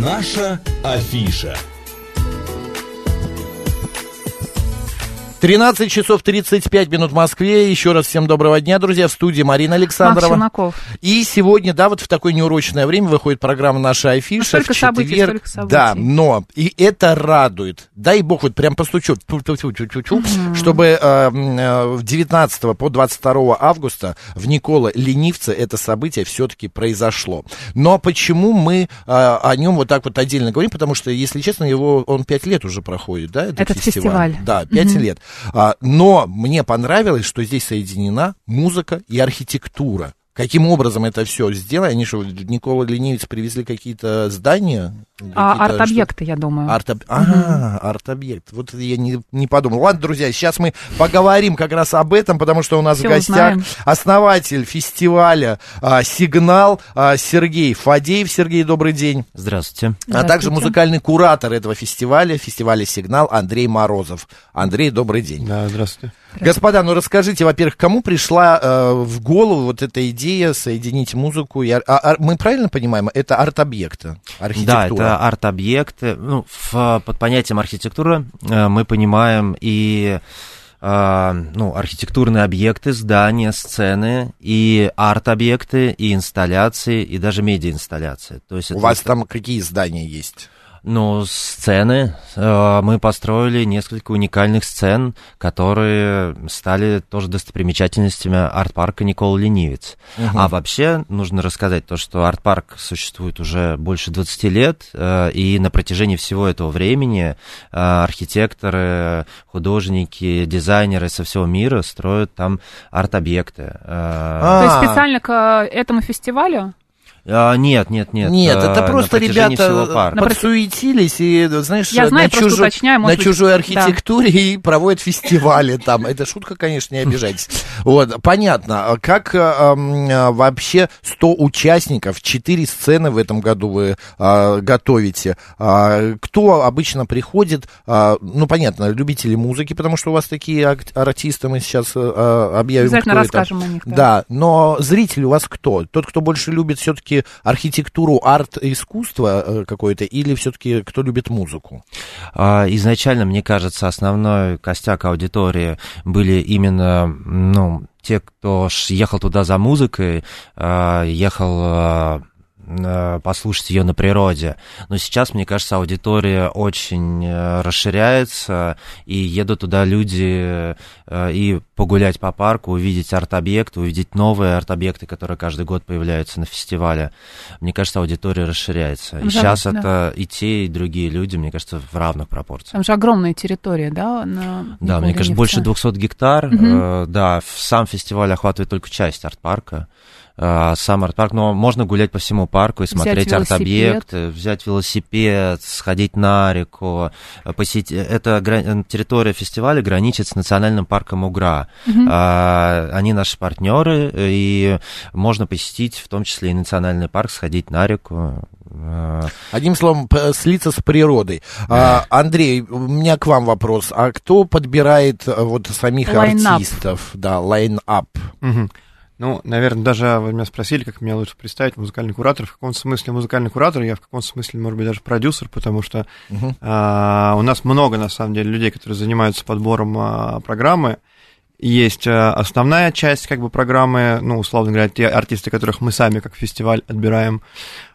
Наша афиша. 13 часов 35 минут в Москве. Еще раз всем доброго дня, друзья. В студии Марина Александрова. Макс И сегодня, да, вот в такое неурочное время выходит программа «Наша афиша». Ну, в четверг. событий, событий. Да, но и это радует. Дай бог, вот прям постучу, угу. чтобы э, э, 19 по 22 августа в Никола Ленивце это событие все-таки произошло. Но почему мы э, о нем вот так вот отдельно говорим? Потому что, если честно, его он 5 лет уже проходит, да, этот, этот фестиваль. фестиваль. Да, 5 угу. лет. А, но мне понравилось, что здесь соединена музыка и архитектура. Каким образом это все сделали? Они что, Никола Ленивец привезли какие-то здания? А, арт-объекты, я думаю. Арт угу. А, арт-объект. Вот я не, не подумал. Ладно, друзья, сейчас мы поговорим как раз об этом, потому что у нас Все в гостях узнаем. основатель фестиваля а, «Сигнал» а, Сергей Фадеев. Сергей, добрый день. Здравствуйте. А также музыкальный куратор этого фестиваля, фестиваля «Сигнал» Андрей Морозов. Андрей, добрый день. Да, здравствуйте. Господа, ну расскажите, во-первых, кому пришла э, в голову вот эта идея соединить музыку и... А, а, мы правильно понимаем, это арт-объекты, архитектура? Да, это арт-объекты. Ну, в, под понятием архитектура э, мы понимаем и э, ну, архитектурные объекты, здания, сцены, и арт-объекты, и инсталляции, и даже медиа-инсталляции. То есть У это вас там какие здания есть? Ну, сцены. Э, Мы построили несколько уникальных сцен, которые стали тоже достопримечательностями арт-парка Никола Ленивец. А вообще нужно рассказать то, что арт-парк существует уже больше 20 лет, э, и на протяжении всего этого времени э, архитекторы, художники, дизайнеры со всего мира строят там арт-объекты. То есть А. специально к этому фестивалю? А, Нет, нет, нет. Нет, э, это на просто ребята подсуетились и, знаешь, Я знаю, на, чужой, уточняю, на быть, чужой да. архитектуре и проводят фестивали там. Это шутка, конечно, не обижайтесь. Вот, понятно. А Как э, э, вообще 100 участников, 4 сцены в этом году вы э, готовите? А, Кто обычно приходит? А, Ну, понятно, любители музыки, потому что у вас такие ак- артисты, мы сейчас э, э, объявим, Обязательно кто это. расскажем о них. Да. Да, но зритель у вас кто? Тот, кто больше любит все-таки архитектуру, арт-искусство э, какое-то, или все-таки кто любит музыку? А, Изначально, мне кажется, основной костяк аудитории были именно, ну, те, кто ехал туда за музыкой, а, ехал а, послушать ее на природе. Но сейчас, мне кажется, аудитория очень э, расширяется, и едут туда люди э, и погулять по парку, увидеть арт-объекты, увидеть новые арт-объекты, которые каждый год появляются на фестивале. Мне кажется, аудитория расширяется. И сейчас да. это и те, и другие люди, мне кажется, в равных пропорциях. Там же огромная территория, да? на Да, мне кажется, больше 200 гектар. Э, да, сам фестиваль охватывает только часть арт-парка. Э, Сам арт-парк, но можно гулять по всему парку и смотреть арт-объекты, взять велосипед, сходить на реку, э, посетить. Эта гра- э, территория фестиваля граничит с национальным парком Угра. Мгм. А, Они наши партнеры, и можно посетить в том числе и национальный парк, сходить на реку. Э, Одним словом, слиться с природой. А, Андрей, у меня к вам вопрос. А кто подбирает э, вот самих Line-up. артистов? Да, line-up. Мгм. Ну, наверное, даже вы меня спросили, как меня лучше представить, музыкальный куратор. В каком смысле музыкальный куратор, я в каком смысле, может быть, даже продюсер, потому что Мгм. а, у нас много, на самом деле, людей, которые занимаются подбором а, программы. Есть а, основная часть, как бы, программы, ну, условно говоря, те артисты, которых мы сами, как фестиваль, отбираем.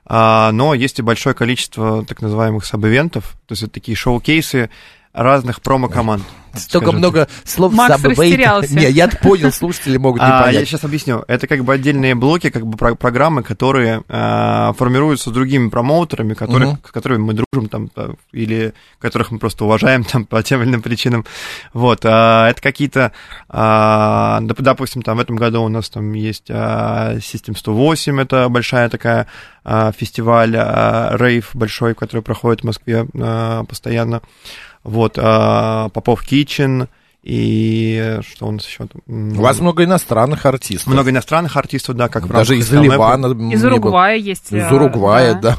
А, но есть и большое количество так называемых саб-ивентов, то есть это такие шоу-кейсы разных промо-команд. Столько скажем много слов Макс растерялся. Не, я понял, слушатели могут не А, я понять. сейчас объясню. Это как бы отдельные блоки, как бы про- программы, которые а, формируются другими промоутерами, которых, Мгм. с которыми мы дружим там, а, или которых мы просто уважаем там по тем или иным причинам. Вот, а, это какие-то, а, доп- допустим, там в этом году у нас там есть а, System 108, это большая такая а, фестиваль, а, рейв большой, который проходит в Москве а, постоянно. Вот, а, Попов Kitchen, и что у нас еще? У вас много иностранных артистов. Много иностранных артистов, да, как Даже из. Ливана. Из. Уругвая есть. Из э, Уругвая, да.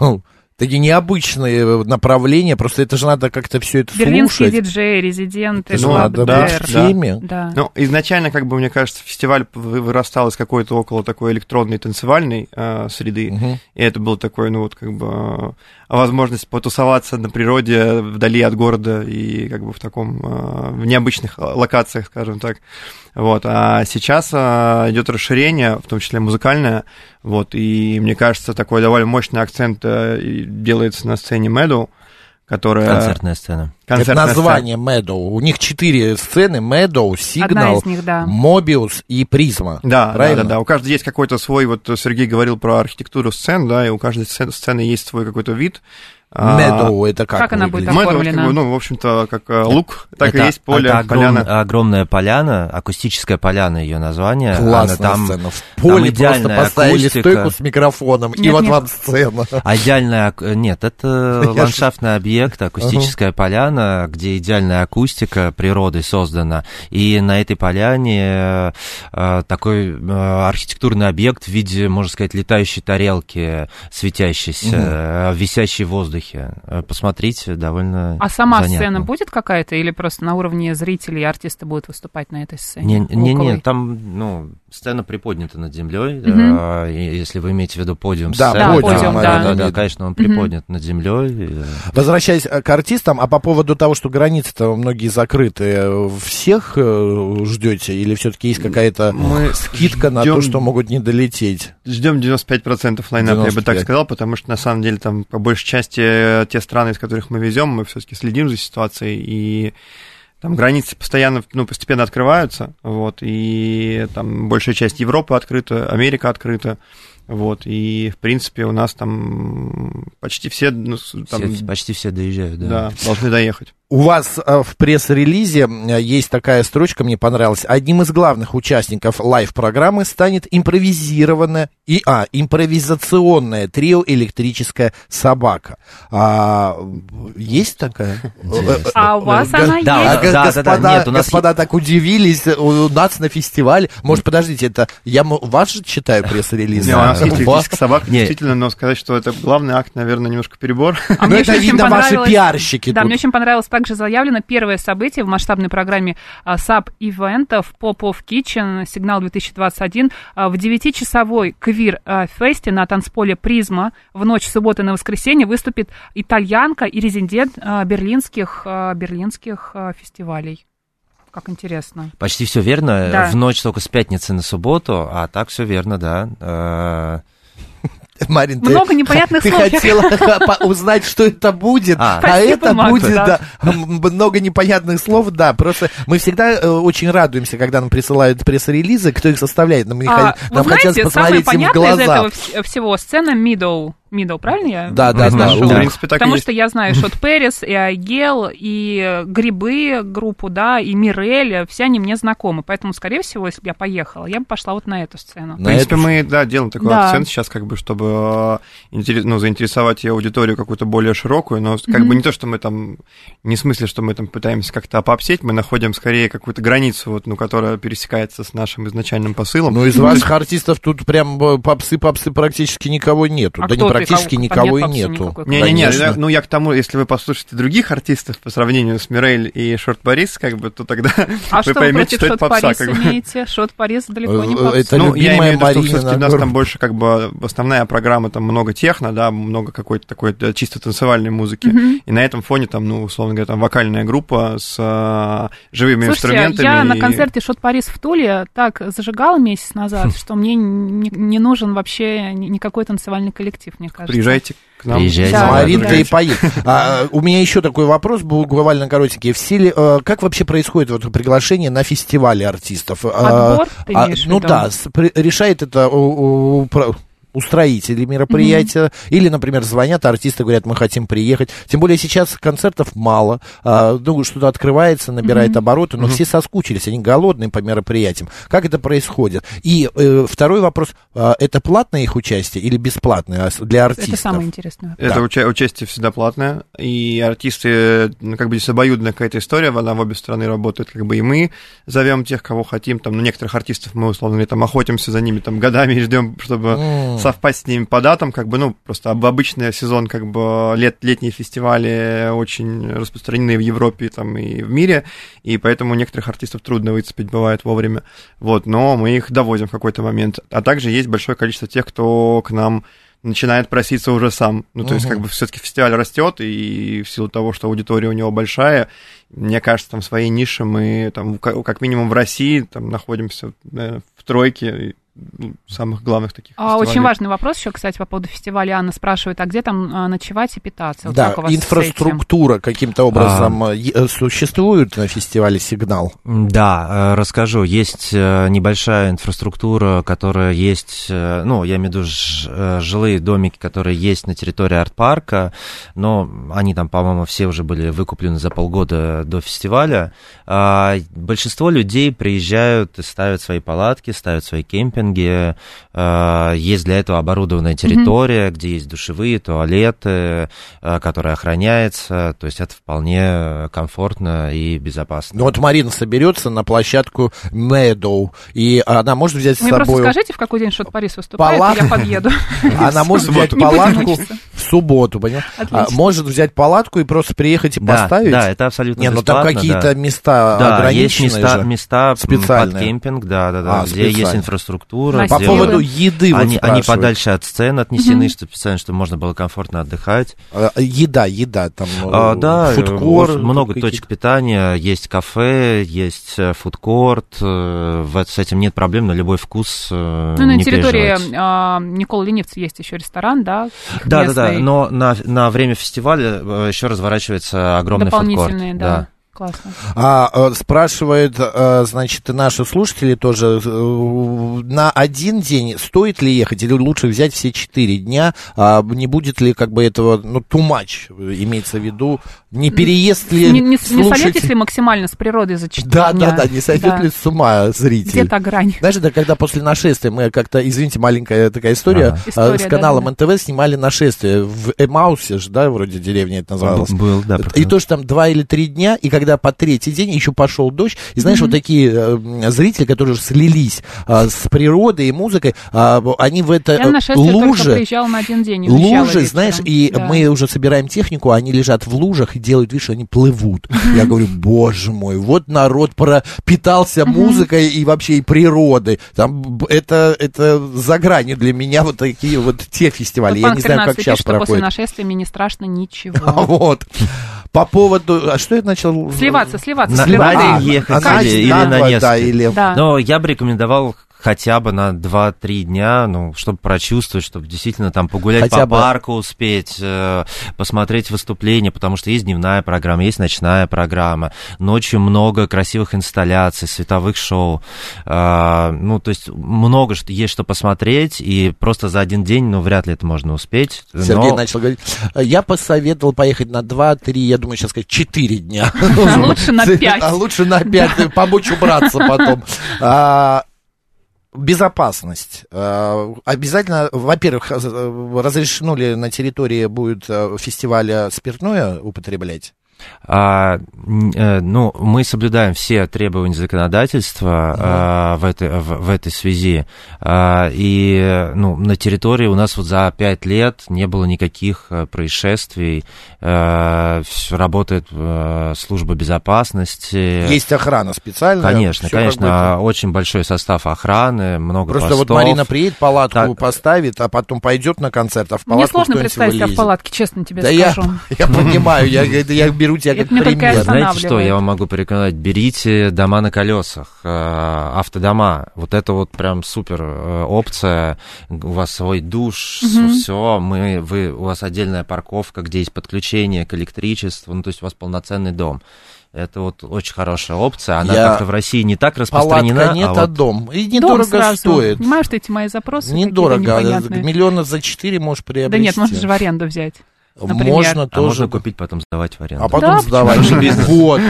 Такие необычные направления, просто это же надо как-то все это Берлинские слушать. диджеи, резиденты, Это Ну, надо да, быть в да. теме. Да. Ну, изначально, как бы, мне кажется, фестиваль вы- вырастал из какой-то около такой электронной танцевальной э, среды. Мгм. И это был такой, ну, вот, как бы, э, возможность потусоваться на природе, вдали от города и, как бы, в таком, э, в необычных локациях, скажем так. Вот. А сейчас э, идет расширение, в том числе музыкальное, вот, и мне кажется, такой довольно мощный акцент э, и делается на сцене Meadow, которая... Концертная сцена. Это концертная сцена. название Meadow. У них четыре сцены. Meadow, Signal, них, да. Mobius и Призма. Да, да, Правильно? да, да. У каждой есть какой-то свой, вот Сергей говорил про архитектуру сцен, да, и у каждой сцен- сцены есть свой какой-то вид. А, Meadow это как Как она будет выглядит? Meadow, вот оформлена? как бы, ну, в общем-то, как э, лук, так и Это- есть поле, это огром- поляна. огромная поляна, акустическая поляна ее название. Классная Она там сцена. В поле просто идеальная поставили акустика. стойку с микрофоном, и Нет, вот нет. вам сцена. Отдельная, ак- нет, это Я ландшафтный объект, акустическая поляна, где идеальная акустика природой создана. И на этой поляне э, такой э, архитектурный объект в виде, можно сказать, летающей тарелки, светящейся, э, висящей в воздухе. Э, Посмотрите, довольно А сама занятно. сцена будет какая-то или просто на уровне зрителей артисты будут выступать на этой сцене? Не, не, не, там, ну, сцена приподнята над землей. Мгм. э, если вы имеете в виду подиум Да, сцены, подиум, да, да. да, да, конечно, он приподнят над землей. э, Возвращаясь э, к артистам, а по поводу того, что границы-то многие закрыты, всех ждете или все-таки есть какая-то Мы скидка на то, ждем- что могут не долететь? Ждем 95% лайнапа, я бы 95. так сказал, потому что на самом деле там по большей части э, те страны, из которых мы везем, мы все-таки следим за ситуацией и там границы постоянно, ну, постепенно открываются, вот, и там большая часть Европы открыта, Америка открыта, вот, и, в принципе, у нас там почти все, ну, там, все- почти все доезжают, да. да, должны доехать. У вас э, в пресс-релизе э, есть такая строчка, мне понравилась. Одним из главных участников лайв-программы станет импровизированное и, а, импровизационное трио «Электрическая собака». А, есть такая? Интересно. А у вас Га- она да, есть? да, да, господа, да, нет, у нас господа так удивились у нас на фестивале. Может, подождите, это я вас же читаю пресс-релиз? Не, у нас есть электрическая собака, действительно, но сказать, что это главный акт, наверное, немножко перебор. А Ну, мне это еще очень видно ваши понравилось- пиарщики Да, тут. мне очень понравилось также заявлено первое событие в масштабной программе а, sub -ивентов Popoff Kitchen, сигнал 2021, а, в девятичасовой квир-фесте на танцполе «Призма» в ночь субботы на воскресенье выступит итальянка и резидент а, берлинских, а, берлинских а, фестивалей. Как интересно. Почти все верно. Да. В ночь только с пятницы на субботу, а так все верно, да. Марин, ты, Много непонятных ты слов. хотела узнать, что это будет, А. а, это Макс, будет, да. да, много непонятных слов, да, просто мы всегда э, очень радуемся, когда нам присылают пресс-релизы, кто их составляет, нам, их- А, нам вы хотелось знаете, самое посмотреть им в понятное из глаза. этого вс- всего сцена Middle. Middle, правильно я Да, да, да. В принципе, так Потому есть. что я знаю Шот Перес, и Айгел, и Грибы группу, да, и Мирель, все они мне знакомы. Поэтому, скорее всего, если бы я поехала, я бы пошла вот на эту сцену. В принципе, эту- мы, да, делаем такой Да. акцент сейчас, как бы, чтобы э, ну, заинтересовать и аудиторию какую-то более широкую, но как бы не то, что мы там, не в смысле, что мы там пытаемся как-то попсеть, мы находим скорее какую-то границу, вот, ну, которая пересекается с нашим изначальным посылом. Ну, из ваших артистов тут прям э, попсы-попсы практически никого нету. А да не кто ты? Практически Кого- никого и нет попсы нету. Не-не-не, я- ну я к тому, если вы послушаете других артистов по сравнению с Мирель и Шорт Борис, как бы, то тогда А вы поймете, что это Шот попса. Парис Как бы. имеете? Шот Парис далеко не Э, попса. это ну, я имею в виду, что все-таки у нас там больше как бы основная программа, там много техно, да, много какой-то такой да, чисто танцевальной музыки. Мгм. И на этом фоне там, ну, условно говоря, там вокальная группа с а, живыми Слушайте, инструментами. я на и- концерте Шот Парис в Туле так зажигала месяц назад, что мне не, не нужен вообще ни- никакой танцевальный коллектив, мне кажется. Приезжайте к нам. Приезжайте. Да, Маринка да. и поедет. А, у меня еще такой вопрос, буквально коротенький. В силе, э, как вообще происходит вот приглашение на фестивали артистов? А, Отбор, ты а, имеешь в ну виду? да, с- при- решает это у- у- устроители мероприятия, или, например, звонят артисты, говорят, мы хотим приехать. Тем более сейчас концертов мало, а, ну, что-то открывается, набирает обороты, но все соскучились, они голодные по мероприятиям. Как это происходит? И э, второй вопрос, а, это платное их участие или бесплатное для артистов? Это самое интересное. Это Да. уча- участие всегда платное, и артисты, ну, как бы здесь обоюдная какая-то история, она в обе стороны работает, как бы и мы зовем тех, кого хотим, там, ну, некоторых артистов мы, условно там, охотимся за ними, там, годами и ждем, чтобы М. совпасть с ними по датам, как бы, ну, просто об- обычный сезон, как бы, лет, летние фестивали очень распространены в Европе там, и в мире, и поэтому некоторых артистов трудно выцепить, бывает, вовремя. Вот, но мы их довозим в какой-то момент. А также есть большое количество тех, кто к нам начинает проситься уже сам. Ну, то есть, Мгм. как бы все-таки фестиваль растет, и в силу того, что аудитория у него большая, мне кажется, там в своей нише мы там ка- как минимум в России там находимся наверное, в тройке самых главных таких А, фестивалей. Очень важный вопрос еще, кстати, по поводу фестиваля. Анна спрашивает, а где там а, ночевать и питаться? Вот Да, инфраструктура каким-то образом э, е- э, существует на фестивале «Сигнал». Да, э, расскажу. Есть небольшая инфраструктура, которая есть, ну, я имею в виду жилые домики, которые есть на территории арт-парка, но они там, по-моему, все уже были выкуплены за полгода до фестиваля. А, Большинство людей приезжают и ставят свои палатки, ставят свои кемпинги. А, Есть для этого оборудованная территория, где есть душевые, туалеты, а, которая охраняется. То есть это вполне комфортно и безопасно. Ну вот Марина соберется на площадку Meadow, и она может взять с Мне просто собой... скажите, в какой день Шот Парис выступает, Палатку. и я подъеду. Она может взять палатку субботу, понимаешь? А, может взять палатку и просто приехать и Да, поставить? да, это абсолютно Не, ну там бесплатно, какие-то да. места Да, есть ограниченные места, же. места Специальные. под кемпинг, да, да, да, А, где есть инфраструктура. По где поводу еды вот они, они спрашивают. подальше от сцен отнесены, что специально, чтобы можно было комфортно отдыхать. А, Еда, еда, там А, э, да, фудкор. очень много какие-то. точек питания, есть кафе, есть э, фудкорт, э, с этим нет проблем, на любой вкус э, Ну, на территории а, Николы Ленивца есть еще ресторан, да? Да, да, да. Но на, на время фестиваля э, еще разворачивается огромный фудкорт. Дополнительные, да. Классно. А, э, спрашивают, э, значит, и наши слушатели тоже, э, на один день стоит ли ехать или лучше взять все четыре дня? А не будет ли как бы этого, ну, too much, имеется в виду? Не переест ли Не, не, не слушатель- сольетесь ли максимально с природой за 4 Да, дня? да, да, не сойдет Да. ли с ума зритель? Где та грань? Знаешь, это когда после нашествия мы как-то, извините, маленькая такая история, Ага. История, с да, каналом да, НТВ снимали нашествие в Эмаусе же, да, вроде деревня это называлось. Был, да. И то, что там два или три дня, и когда по третий день еще пошел дождь, и знаешь, вот такие э, зрители, которые уже слились а, с природой и музыкой, а, они в это э, лужи, на один день. лужи, вечером. знаешь, и Да. мы уже собираем технику, они лежат в лужах и делают вид, что они плывут. Я говорю, боже мой, вот народ пропитался музыкой и вообще и природой. Там это, это за гранью для меня вот такие вот те фестивали. Вот Я не знаю, как 13 сейчас что после проходит. нашествия мне не страшно ничего. Вот. По поводу... А что я начал? Сливаться, сливаться, На- сливаться. на А, день ехать а, или- на- или на на несколько. да, или... Да. Но я бы рекомендовал хотя бы на 2-3 дня, ну, чтобы прочувствовать, чтобы действительно там погулять Хотя по бы- парку успеть, э, посмотреть выступления, потому что есть дневная программа, есть ночная программа, ночью много красивых инсталляций, световых шоу, А, ну, то есть много что, есть что посмотреть, и просто за один день, ну, вряд ли это можно успеть. Сергей но- начал говорить, я посоветовал поехать на 2-3, я думаю, сейчас сказать 4 дня. А лучше на пять. А лучше на 5, помочь убраться потом. Безопасность. А, Обязательно, во-первых, э, разрешено ли на территории будет э, фестиваля спиртное употреблять? А, э, ну, мы соблюдаем все требования законодательства а, в, этой, в, в этой связи. А, и ну, на территории у нас вот за пять лет не было никаких э, происшествий. Всё работает э, служба безопасности. Есть охрана специальная? Конечно, конечно, бы- очень большой состав охраны, много Просто постов. вот Марина приедет, палатку Так. поставит, а потом пойдет на концерт, а в палатку Мне сложно представить себя в палатке, честно тебе Да я, скажу. я понимаю, я, я беру тебя Это как пример. Знаете что, я вам могу порекомендовать, берите дома на колесах, э, автодома. Вот это вот прям супер э, опция. У вас свой душ, все, мы, вы, у вас отдельная парковка, где есть подключение к электричеству, ну то есть у вас полноценный дом. Это вот очень хорошая опция. Она Я- как-то в России не так распространена. Палатка нет, а а, вот- дом. И Дом недорого сразу. стоит. Понимаешь, эти мои запросы Недорого. а. Миллиона за четыре можешь приобрести. Да нет, можно же в аренду взять. Например. Можно а тоже. можно купить, потом сдавать в аренду. А потом Да, сдавать. Вот.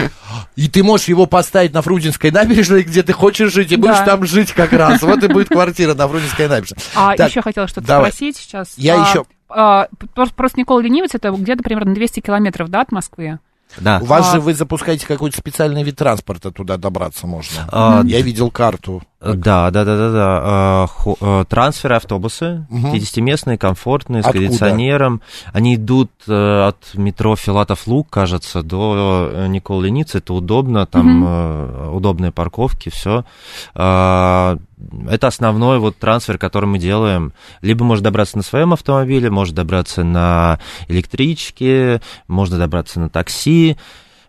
И ты можешь его поставить на Фрунзенской набережной, где ты хочешь жить, и будешь Да. там жить как раз. Вот и будет квартира на Фрунзенской набережной. А Так, еще хотела что-то давай. спросить сейчас. Я А, еще- а, просто, просто Никола Ленивец это где-то примерно 200 километров, да, от Москвы? Да. У вас А. же вы запускаете какой-то специальный вид транспорта, туда добраться можно. А, Я видел карту. Да, да, да, да, да. А, а, Трансферы автобусы, Мгм. 50-местные, комфортные, с Откуда? кондиционером. Они идут э, от метро Филатов Луг, кажется, до э, Николы Леницы. Это удобно, там э, удобные парковки, все. Это основной вот трансфер, который мы делаем. Либо можно добраться на своем автомобиле, можно добраться на электричке, можно добраться на такси.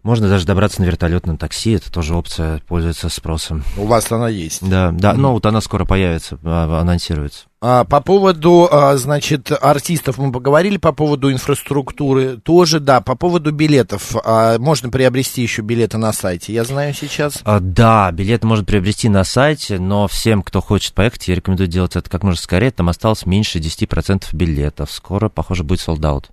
Можно даже добраться на вертолетном такси, это тоже опция, пользуется спросом. У вас она есть. Да, да, ну вот она скоро появится, а, анонсируется. А, по поводу, а, значит, артистов мы поговорили, по поводу инфраструктуры тоже, да, по поводу билетов. А, можно приобрести еще билеты на сайте, я знаю сейчас. А, да, билеты можно приобрести на сайте, но всем, кто хочет поехать, я рекомендую делать это как можно скорее. Там осталось меньше 10% билетов. Скоро, похоже, будет out.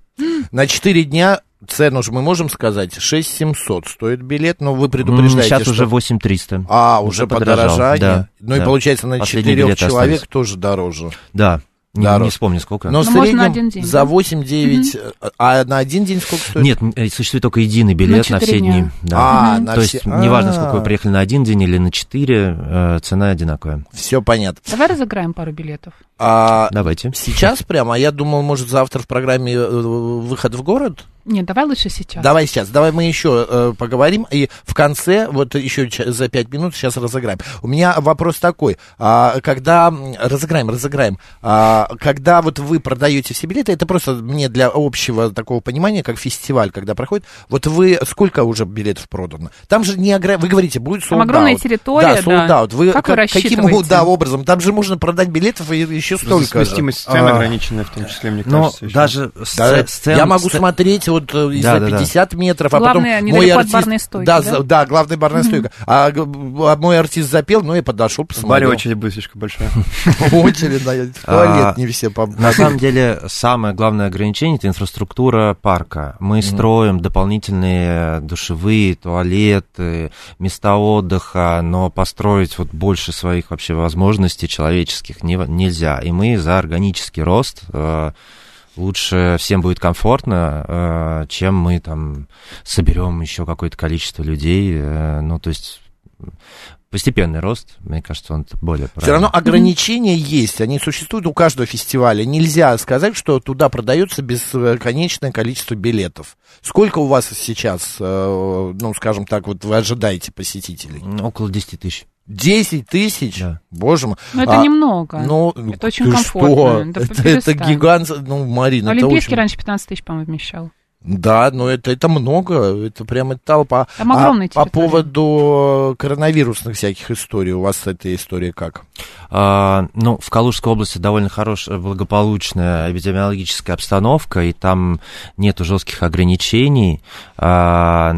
На 4 дня цену же мы можем сказать, 6700 стоит билет, но вы предупреждаете, Сейчас что... уже 8300. А, уже, подорожал, подорожание. да, ну и да. получается на Последние 4 билеты человек остались. тоже дороже. Да, не, Дороже. не вспомню сколько. Но в Ну, можно среднем на один день, за да? 8-9, а на один день сколько стоит? Нет, э, существует только единый билет на, четыре все дня. дни. Да. А, на То все- есть неважно, сколько А, вы приехали на один день или на четыре, э, цена одинаковая. Все понятно. Давай разыграем пару билетов. А, Давайте. сейчас прямо, а я думал, может, завтра в программе э, «Выход в город»? Нет, давай лучше сейчас. Давай сейчас, давай мы еще э, поговорим, и в конце, вот еще за пять минут сейчас разыграем. У меня вопрос такой, а, когда, разыграем, разыграем, а, когда вот вы продаете все билеты, это просто мне для общего такого понимания, как фестиваль, когда проходит, вот вы, сколько уже билетов продано? Там же не огра... вы говорите, будет Там sold огромная out. территория, Да, sold да. out. Вы, Как вы каким да, образом? Там же можно продать билетов и еще столько. Совместимость сцены А. ограниченная, в том числе, мне Но кажется. еще. даже Да, сце- сцен- я могу сцен- смотреть вот э, из Да, за да, да. 50 метров, а Главное, потом мой артист... барной стойки, да, да? да, главная барная стойка. А, а мой артист запел, ну, я подошел, В баре посмотрел. очередь будет слишком большая. Очередь, да, в туалет А, не все. На самом деле, самое главное ограничение – это инфраструктура парка. Мы строим дополнительные душевые, туалеты, места отдыха, но построить вот больше своих вообще возможностей человеческих не- нельзя. И мы за органический рост э, лучше всем будет комфортно, э, чем мы там соберем еще какое-то количество людей. э, Ну, то есть постепенный рост, мне кажется, он более Все равно правильный. ограничения есть, они существуют у каждого фестиваля. Нельзя сказать, что туда продается бесконечное количество билетов. Сколько у вас сейчас, э, ну, скажем так, вот вы ожидаете посетителей? Около 10 тысяч. 10 тысяч? Да. Боже мой. Но это А, немного. Ну, Это очень ты комфортно. Что? Это, это перестань. гигант, ну, Марина, это Олимпийский очень... раньше 15 тысяч, по-моему, вмещал. Да, но это, это много, это прямо толпа. Там а огромная по поводу коронавирусных всяких историй, у вас эта история как? А, ну, в Калужской области довольно хорошая, благополучная эпидемиологическая обстановка, и там нету жестких ограничений. А,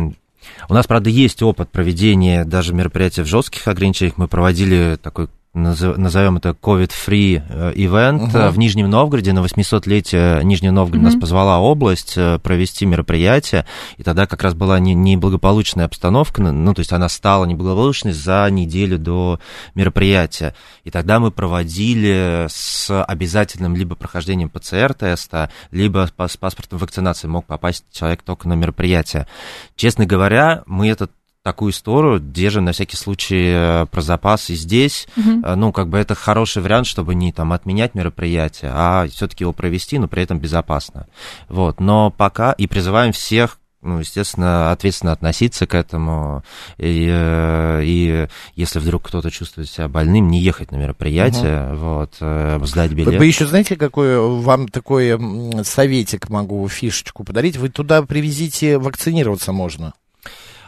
у нас, правда, есть опыт проведения даже мероприятий в жестких ограничениях. Мы проводили такой назовем это COVID-free event э, в Нижнем Новгороде. На 800-летие Нижнего Новгорода нас Мгм. позвала область э, провести мероприятие, и тогда как раз была не- неблагополучная обстановка, ну, то есть она стала неблагополучной за неделю до мероприятия. И тогда мы проводили с обязательным либо прохождением ПЦР-теста, либо с паспортом вакцинации мог попасть человек только на мероприятие. Честно говоря, мы этот такую историю держим на всякий случай э, про запас и здесь. Э, Ну, как бы это хороший вариант, чтобы не там отменять мероприятие, а все-таки его провести, но при этом безопасно. Вот. Но пока и призываем всех ну, естественно, ответственно относиться к этому. И, э, и если вдруг кто-то чувствует себя больным, не ехать на мероприятие, вот, э, сдать Вы, билет. вы еще знаете, какой вам такой советик могу, фишечку подарить? Вы туда привезите, вакцинироваться можно.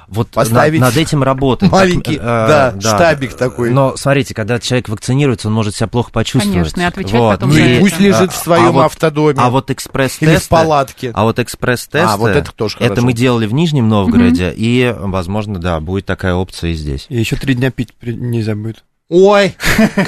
Вот Поставить на- над этим работаем. маленький, Так, да, штабик такой. Но смотрите, когда человек вакцинируется, он может себя плохо почувствовать. Конечно, и отвечать Вот. потом Ну и это. пусть лежит в А своем вот- автодоме А вот или в экспресс-тесты... палатке. А вот экспресс-тесты, А, вот это тоже это хорошо. мы делали в Нижнем Новгороде, и, возможно, да, будет такая опция и здесь. И еще три дня пить нельзя будет. Ой,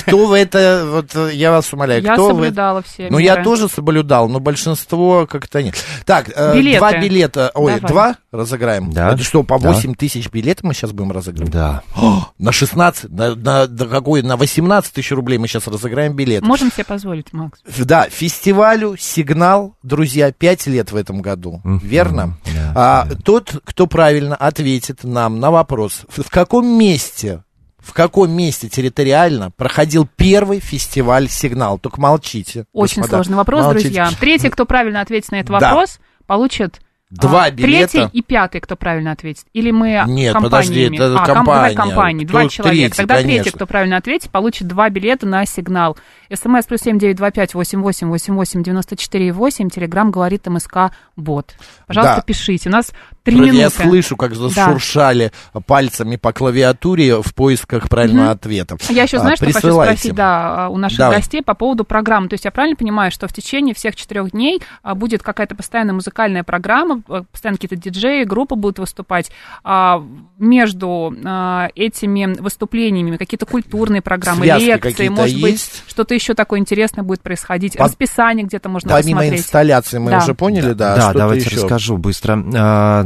кто в это, вот я вас умоляю, Я кто в соблюдала все Ну, я меры. тоже соблюдал, но большинство как-то нет. Так, э, Билеты. два билета, ой, Давай. два разыграем? Да. Это что, по Да. 8 тысяч билетов мы сейчас будем разыгрывать? Да. О, на 16, на, на, на какой, на 18 тысяч рублей мы сейчас разыграем билет. Можем себе позволить, Макс. Да, фестивалю «Сигнал», друзья, 5 лет в этом году, Мгм. верно? Да, А, да. Тот, кто правильно ответит нам на вопрос, в в каком месте в каком месте территориально проходил первый фестиваль «Сигнал»? Только молчите. Очень господа. сложный вопрос, Молчите. друзья. Третий, кто правильно ответит на этот Да. вопрос, получит Два а, билета. Третий и пятый, кто правильно ответит. Или мы Нет, подожди, это а, ком- компания. давай компании, Кто два человека. третий, Тогда третий, конечно. кто правильно ответит, получит два билета на сигнал. СМС плюс семь девять два пять восемь восемь восемь восемь девяносто четыре восемь. Телеграмм говорит МСК Бот. Пожалуйста, Да. пишите. У нас три Вроде Я минуты. слышу, как зашуршали пальцами по клавиатуре в поисках правильного ответа. Я еще, А, знаешь, что хочу присылайте. спросить, да, у наших Давай. гостей по поводу программы. То есть я правильно понимаю, что в течение всех четырех дней а, будет какая-то постоянная музыкальная программа, а, постоянно какие-то диджеи, группы будут выступать. А, Между а, этими выступлениями какие-то культурные программы, Связки лекции, может быть, есть? что-то еще такое интересное будет происходить. По- Расписание где-то можно Помимо посмотреть. инсталляции мы Да. уже поняли, да. Да, что-то давайте еще? расскажу быстро.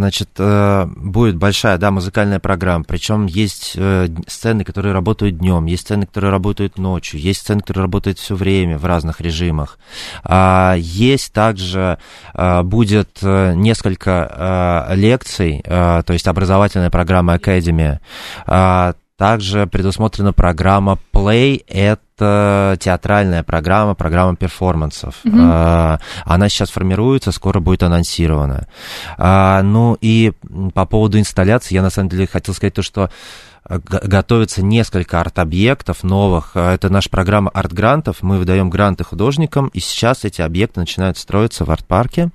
Значит, э, будет большая, да, музыкальная программа. Причем есть э, сцены, которые работают днем, есть сцены, которые работают ночью, есть сцены, которые работают все время в разных режимах. А, Есть также а, будет э, несколько лекций, то есть образовательная программа Academy. А, Также предусмотрена программа Play. Это театральная программа, программа перформансов. А, Она сейчас формируется, скоро будет анонсирована. А, Ну и по поводу инсталляции, я на самом деле хотел сказать то, что готовится несколько арт-объектов новых. А, Это наша программа арт-грантов. Мы выдаем гранты художникам, и сейчас эти объекты начинают строиться в арт-парке.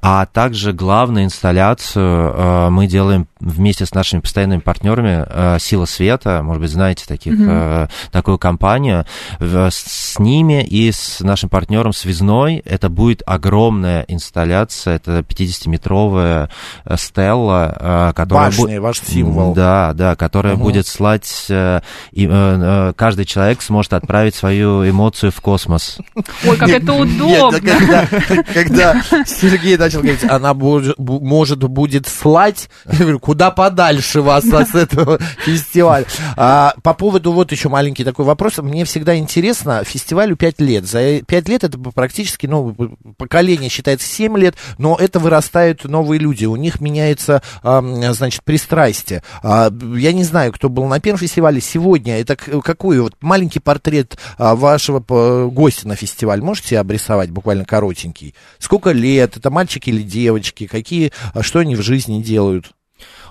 А также главную инсталляцию э, мы делаем вместе с нашими постоянными партнерами э, Сила Света. Может быть, знаете таких, э, такую компанию. С ними и с нашим партнером Связной это будет огромная инсталляция. Это 50-метровая э, стелла, э, которая Башня, будет... ваш символ. Да, да, которая. Будет слать... э, и, э, э, каждый человек сможет отправить свою эмоцию в космос. Ой, как это Нет, удобно. да когда, когда Сергей начал говорить, она может будет слать, я говорю, куда подальше вас с этого фестиваля. А, по поводу, вот еще маленький такой вопрос. Мне всегда интересно, фестивалю 5 лет. За 5 лет это практически, ну, поколение считается 7 лет, но это вырастают новые люди, у них меняется, значит, пристрастие. А, я не знаю, кто был на первом фестивале сегодня, это какой вот маленький портрет а, вашего гостя на фестиваль можете обрисовать, буквально коротенький? Сколько лет, это мальчики или девочки, какие, а, что они в жизни делают?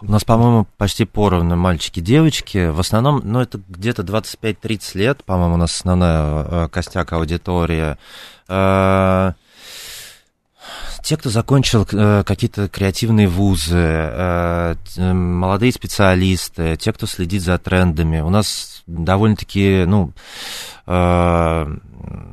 У нас, по-моему, почти поровну мальчики девочки. В основном, ну, это где-то 25-30 лет, по-моему, у нас основная э, костяк аудитория. Э, Те, кто закончил э, какие-то креативные вузы, э, молодые специалисты, те, кто следит за трендами. У нас довольно-таки, ну, э,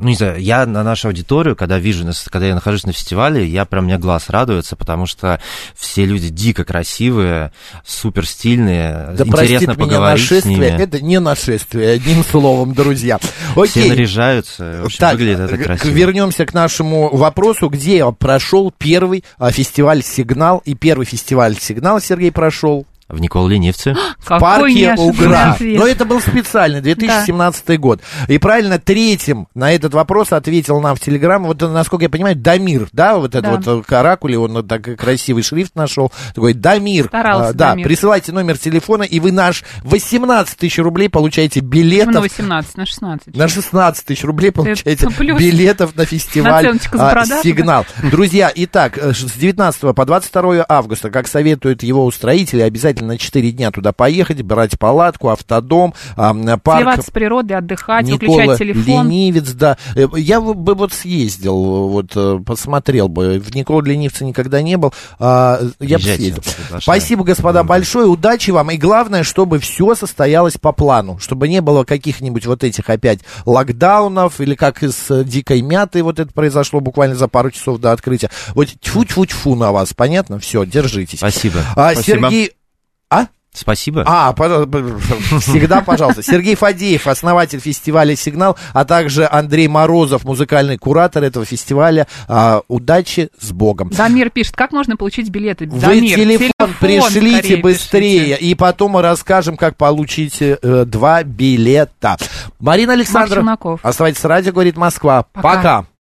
ну, не знаю, я на нашу аудиторию, когда вижу, когда я нахожусь на фестивале, я прям, мне глаз радуется, потому что все люди дико красивые, супер стильные, Да интересно меня поговорить с нашествие, ними. это не нашествие, одним словом, друзья. Все Окей. наряжаются, в общем, Так, выглядит это г- красиво. вернемся к нашему вопросу, где прошел первый а, фестиваль «Сигнал», и первый фестиваль «Сигнал» Сергей прошел В Никол Ленивце. в Какой парке Угра. ответ. Но это был специальный, 2017 год. И правильно третьим на этот вопрос ответил нам в Телеграм, вот, насколько я понимаю, Дамир, да, вот Да. это вот э, каракули, он так красивый шрифт нашел, такой Дамир. Старался А, да, Дамир. присылайте номер телефона, и вы наш 18 тысяч рублей получаете Почему на билетов 18, на 16. на 16 тысяч рублей получаете плюс. билетов на фестиваль за а, продажу, «Сигнал». Друзья, итак, э, с 19 по 22 августа, как советуют его устроители, обязательно на 4 дня туда поехать, брать палатку, автодом, парк Сливаться с природой, отдыхать, Никола выключать телефон. Ленивец, да. Э, Я бы вот съездил, вот э, посмотрел бы. В Никола Ленивца никогда не был. а, Я бы съездил. Спасибо, господа, большое. Удачи вам. И главное, чтобы все состоялось по плану. Чтобы не было каких-нибудь вот этих опять локдаунов, или как из э, дикой мяты вот это произошло буквально за пару часов до открытия. Вот тьфу-тьфу-тьфу на вас, понятно? Все, держитесь. Спасибо. А, Спасибо. Сергей... А? Спасибо. А, всегда, пожалуйста. Сергей Фадеев, основатель фестиваля «Сигнал», а также Андрей Морозов, музыкальный куратор этого фестиваля. А, удачи с Богом. Дамир пишет, как можно получить билеты? Вы Дамир, телефон, пришлите быстрее, пишите. и потом мы расскажем, как получить э, два билета. Марина Александровна, оставайтесь с радио, говорит Москва. Пока. Пока.